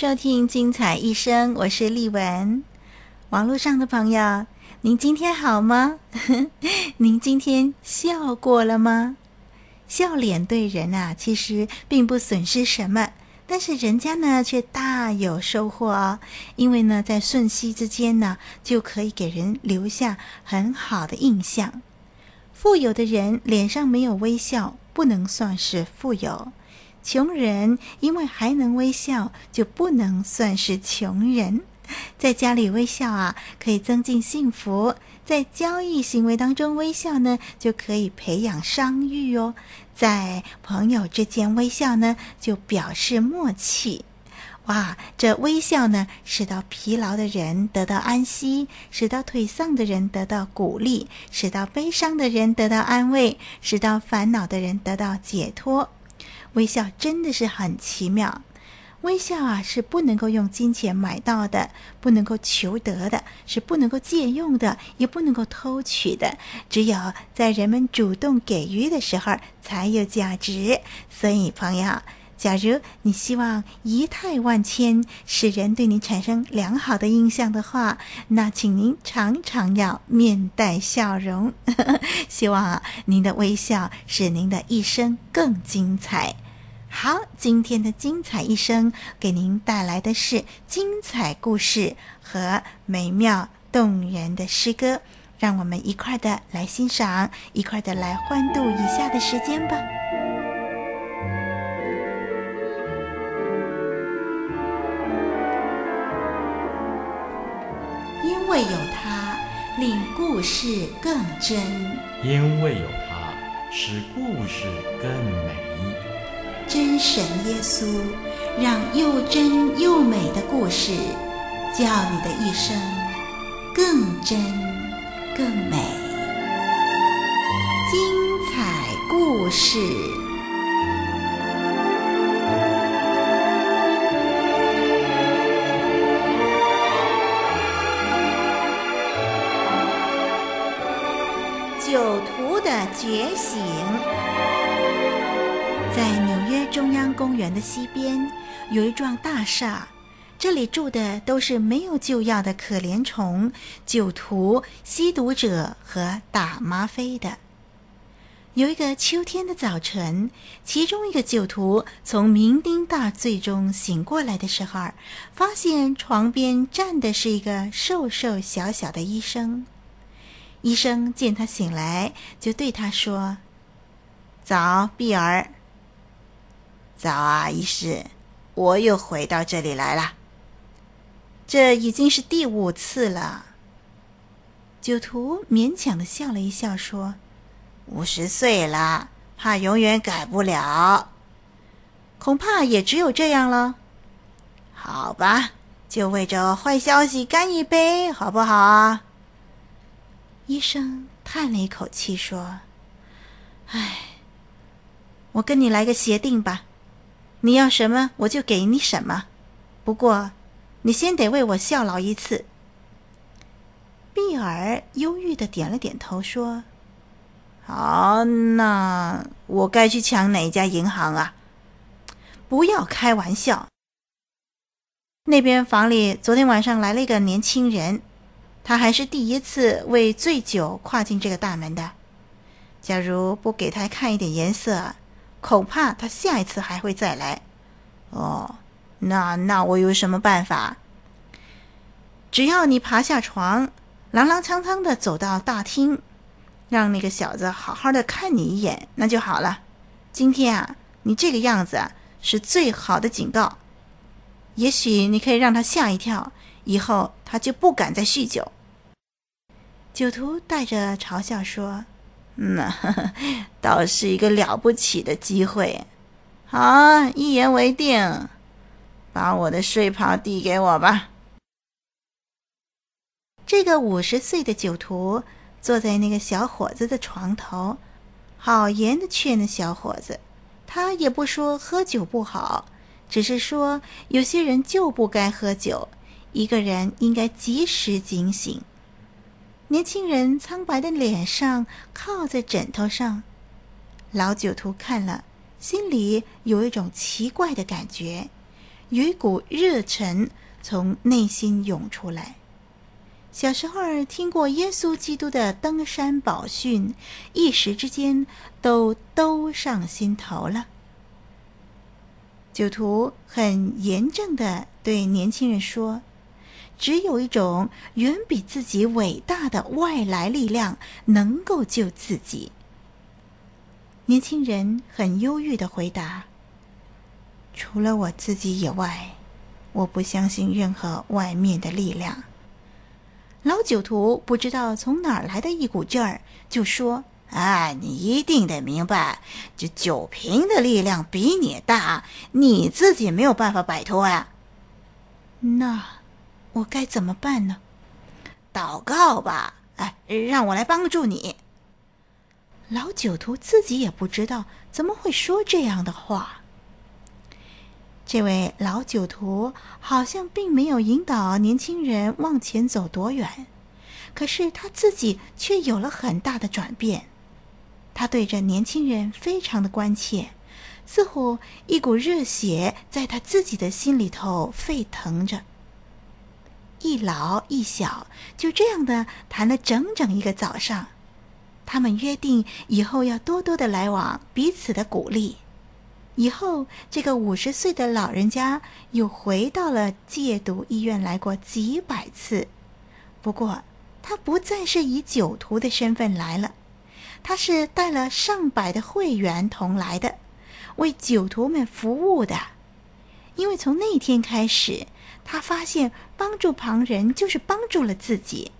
收听《精彩一生》，我是丽文。网络上的朋友，您今天好吗？您今天笑过了吗？笑脸对人啊，其实并不损失什么，但是人家呢却大有收获哦。因为呢，在瞬息之间呢，就可以给人留下很好的印象。富有的人脸上没有微笑，不能算是富有。穷人因为还能微笑，就不能算是穷人。在家里微笑啊，可以增进幸福；在交易行为当中微笑呢，就可以培养商誉哦。在朋友之间微笑呢，就表示默契。哇，这微笑呢，使到疲劳的人得到安息，使到颓丧的人得到鼓励，使到悲伤的人得到安慰，使到烦恼的人得到解脱。微笑真的是很奇妙，微笑啊是不能够用金钱买到的，不能够求得的，是不能够借用的，也不能够偷取的。只有在人们主动给予的时候才有价值。所以，朋友，假如你希望仪态万千，使人对你产生良好的印象的话，那请您常常要面带笑容。希望啊，您的微笑使您的一生更精彩。好，今天的精彩一生给您带来的是精彩故事和美妙动人的诗歌，让我们一块的来欣赏，一块的来欢度以下的时间吧。因为有他，令故事更真；因为有他，使故事更美。真神耶稣，让又真又美的故事，叫你的一生更真更美。精彩故事，酒徒的觉醒，西边有一幢大厦，这里住的都是没有救药的可怜虫、酒徒、吸毒者和打吗啡的。有一个秋天的早晨，其中一个酒徒从酩酊大醉中醒过来的时候，发现床边站的是一个瘦瘦小小的医生。医生见他醒来，就对他说：“早，碧儿。”早啊，医师，我又回到这里来了。这已经是第五次了。酒徒勉强的笑了一笑，说：“五十岁了，怕永远改不了，恐怕也只有这样了。好吧，就为这坏消息干一杯，好不好啊？”医生叹了一口气，说：“唉，我跟你来个协定吧。”你要什么，我就给你什么。不过，你先得为我效劳一次。碧儿忧郁的点了点头，说：“好，那我该去抢哪家银行啊？”不要开玩笑。那边房里昨天晚上来了一个年轻人，他还是第一次为醉酒跨进这个大门的。假如不给他看一点颜色，恐怕他下一次还会再来。哦，那那我有什么办法？只要你爬下床，踉踉跄跄的走到大厅，让那个小子好好的看你一眼，那就好了。今天啊，你这个样子啊，是最好的警告。也许你可以让他吓一跳，以后他就不敢再酗酒。”酒徒带着嘲笑说：“嗯，倒是一个了不起的机会。好，一言为定，把我的睡袍递给我吧。”这个五十岁的酒徒坐在那个小伙子的床头，好言的劝那小伙子。他也不说喝酒不好，只是说有些人就不该喝酒，一个人应该及时警醒。年轻人苍白的脸上靠在枕头上，老酒徒看了，心里有一种奇怪的感觉，有一股热忱从内心涌出来。小时候听过耶稣基督的登山宝训，一时之间都都上心头了。酒徒很严正地对年轻人说。只有一种远比自己伟大的外来力量能够救自己。年轻人很忧郁的回答：“除了我自己以外，我不相信任何外面的力量。”老酒徒不知道从哪儿来的一股劲儿，就说：“啊，你一定得明白，这酒瓶的力量比你大，你自己没有办法摆脱呀。”那。我该怎么办呢？祷告吧，哎，让我来帮助你。老酒徒自己也不知道怎么会说这样的话。这位老酒徒好像并没有引导年轻人往前走多远，可是他自己却有了很大的转变。他对着年轻人非常的关切，似乎一股热血在他自己的心里头沸腾着。一老一小就这样的谈了整整一个早上，他们约定以后要多多的来往，彼此的鼓励。以后，这个五十岁的老人家又回到了戒毒医院来过几百次，不过他不再是以酒徒的身份来了，他是带了上百的会员同来的，为酒徒们服务的。因为从那天开始。他发现帮助旁人就是帮助了自己。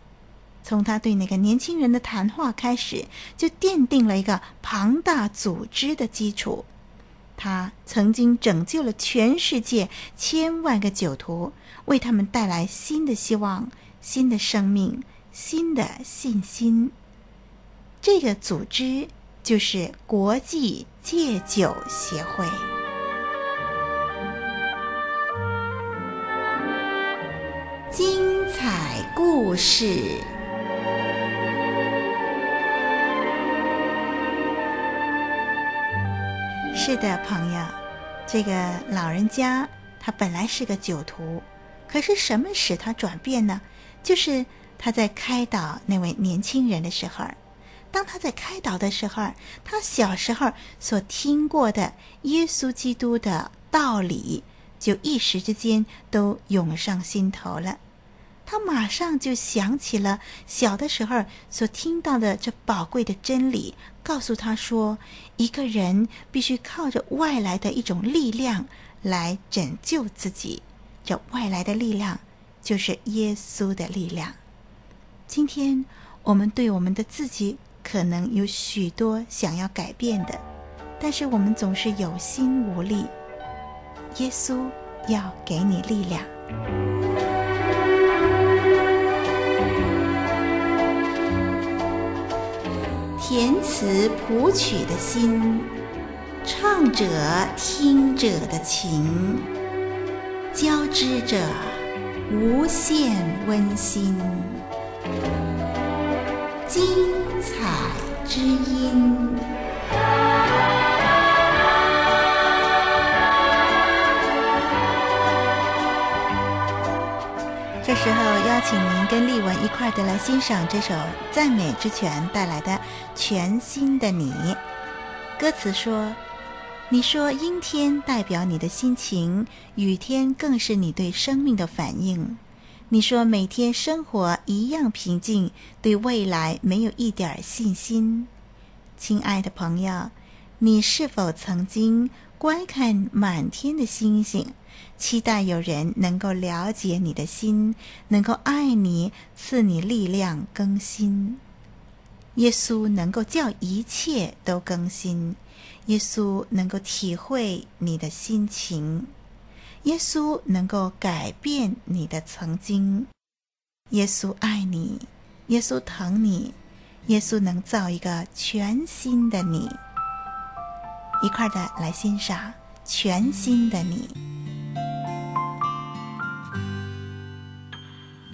从他对那个年轻人的谈话开始，就奠定了一个庞大组织的基础。他曾经拯救了全世界千万个酒徒，为他们带来新的希望、新的生命、新的信心。这个组织就是国际戒酒协会。精彩故事。是的，朋友，这个老人家他本来是个酒徒，可是什么使他转变呢？就是他在开导那位年轻人的时候，当他在开导的时候，他小时候所听过的耶稣基督的道理。就一时之间都涌上心头了，他马上就想起了小的时候所听到的这宝贵的真理，告诉他说，一个人必须靠着外来的一种力量来拯救自己，这外来的力量就是耶稣的力量。今天我们对我们的自己可能有许多想要改变的，但是我们总是有心无力。耶稣要给你力量，填词谱曲的心，唱者听者的情，交织着无限温馨，精彩之音。这时候，邀请您跟丽文一块儿的来欣赏这首赞美之泉带来的全新的你。歌词说：“你说阴天代表你的心情，雨天更是你对生命的反应。你说每天生活一样平静，对未来没有一点信心。亲爱的朋友，你是否曾经观看满天的星星？”期待有人能够了解你的心，能够爱你，赐你力量更新。耶稣能够叫一切都更新，耶稣能够体会你的心情，耶稣能够改变你的曾经。耶稣爱你，耶稣疼你，耶稣能造一个全新的你。一块的来欣赏全新的你。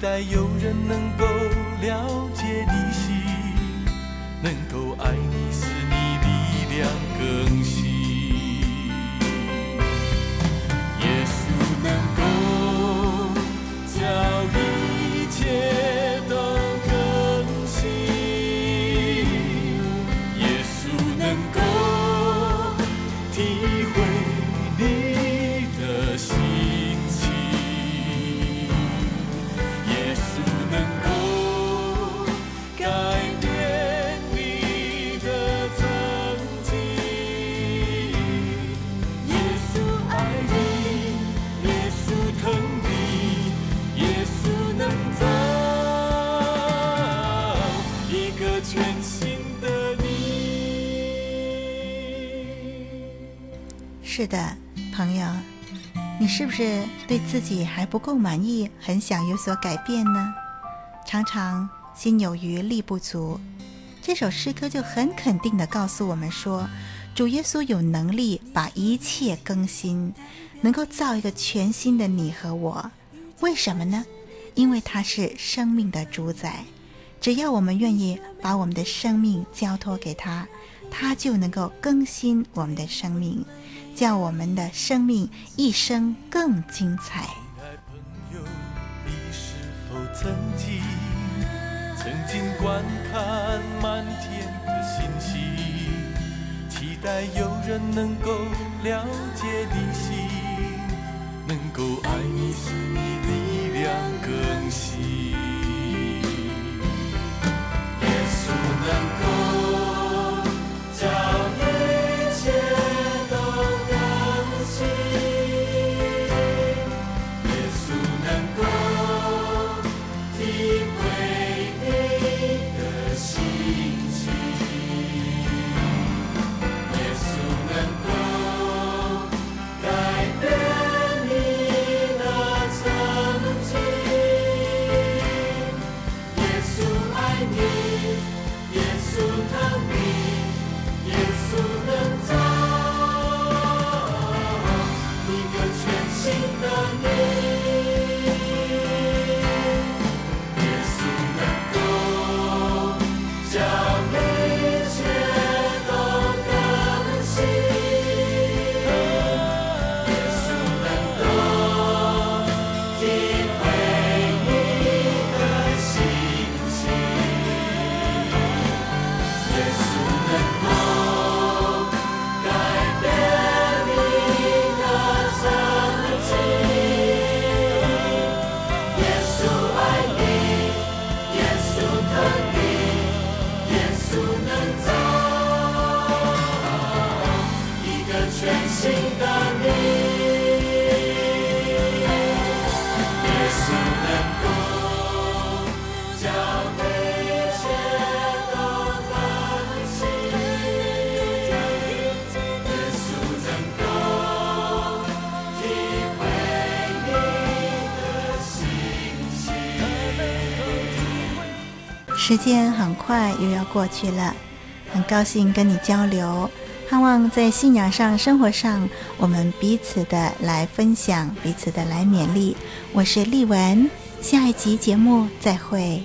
待有人能够了解你心，能够爱你，使你力量更新。是的，朋友，你是不是对自己还不够满意，很想有所改变呢？常常心有余力不足，这首诗歌就很肯定地告诉我们说，主耶稣有能力把一切更新，能够造一个全新的你和我。为什么呢？因为他是生命的主宰，只要我们愿意把我们的生命交托给他，他就能够更新我们的生命。叫我们的生命一生更精彩。朋友，你是否曾经曾经观看满天的星星，期待有人能够了解你心，能够爱你，使你力量更新。时间很快又要过去了，很高兴跟你交流，盼望在信仰上、生活上，我们彼此的来分享，彼此的来勉励。我是丽文，下一集节目再会。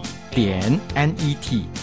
点 n e t。